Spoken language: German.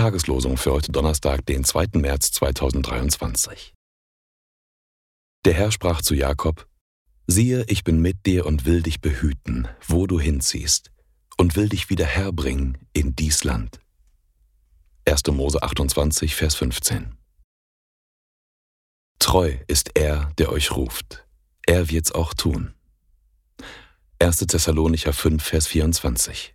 Tageslosung für heute Donnerstag, den 2. März 2023. Der Herr sprach zu Jakob, Siehe, ich bin mit dir und will dich behüten, wo du hinziehst, und will dich wieder herbringen in dies Land. 1. Mose 28, Vers 15. Treu ist er, der euch ruft. Er wird's auch tun. 1. Thessalonicher 5, Vers 24.